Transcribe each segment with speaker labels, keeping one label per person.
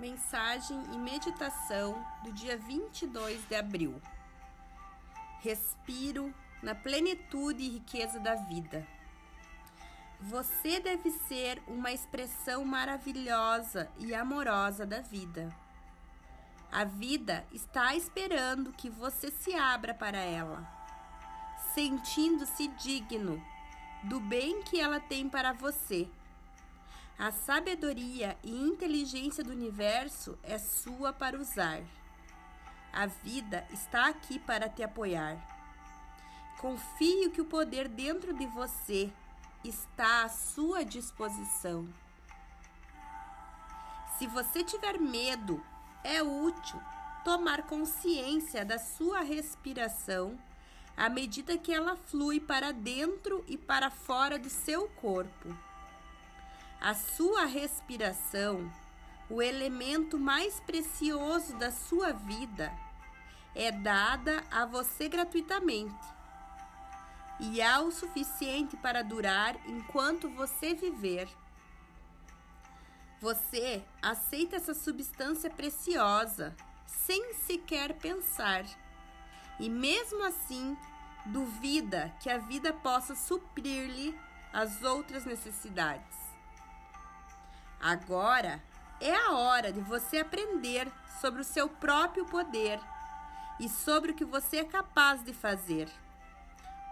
Speaker 1: Mensagem e meditação do dia 22 de abril. Respiro na plenitude e riqueza da vida. Você deve ser uma expressão maravilhosa e amorosa da vida. A vida está esperando que você se abra para ela, sentindo-se digno do bem que ela tem para você a sabedoria e inteligência do universo é sua para usar. A vida está aqui para te apoiar. Confie que o poder dentro de você está à sua disposição. Se você tiver medo, é útil tomar consciência da sua respiração à medida que ela flui para dentro e para fora do seu corpo. A sua respiração, o elemento mais precioso da sua vida, é dada a você gratuitamente e há o suficiente para durar enquanto você viver. Você aceita essa substância preciosa sem sequer pensar, e mesmo assim duvida que a vida possa suprir-lhe as outras necessidades. Agora é a hora de você aprender sobre o seu próprio poder e sobre o que você é capaz de fazer.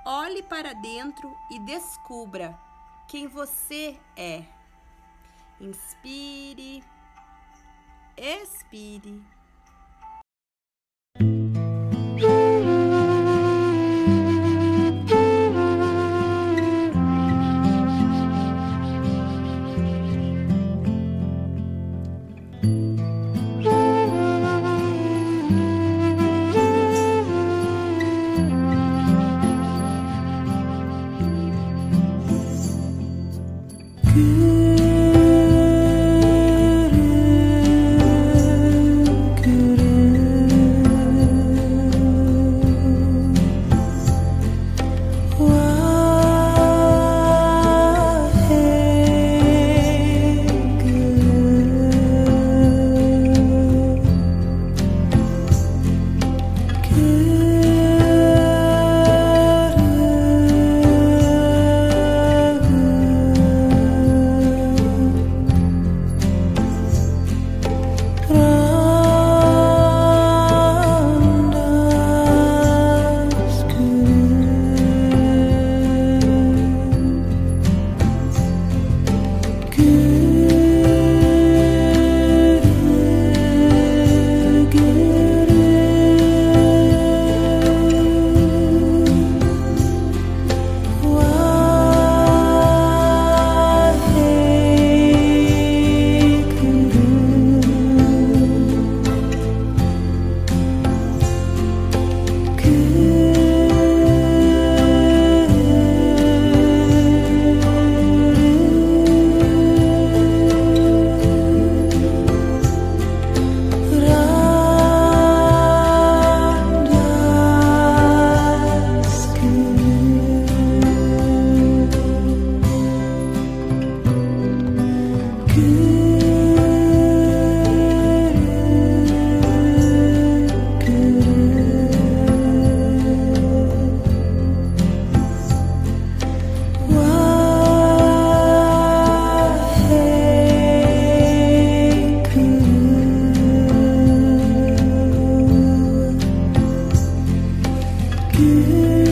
Speaker 1: Olhe para dentro e descubra quem você é. Inspire, expire. 世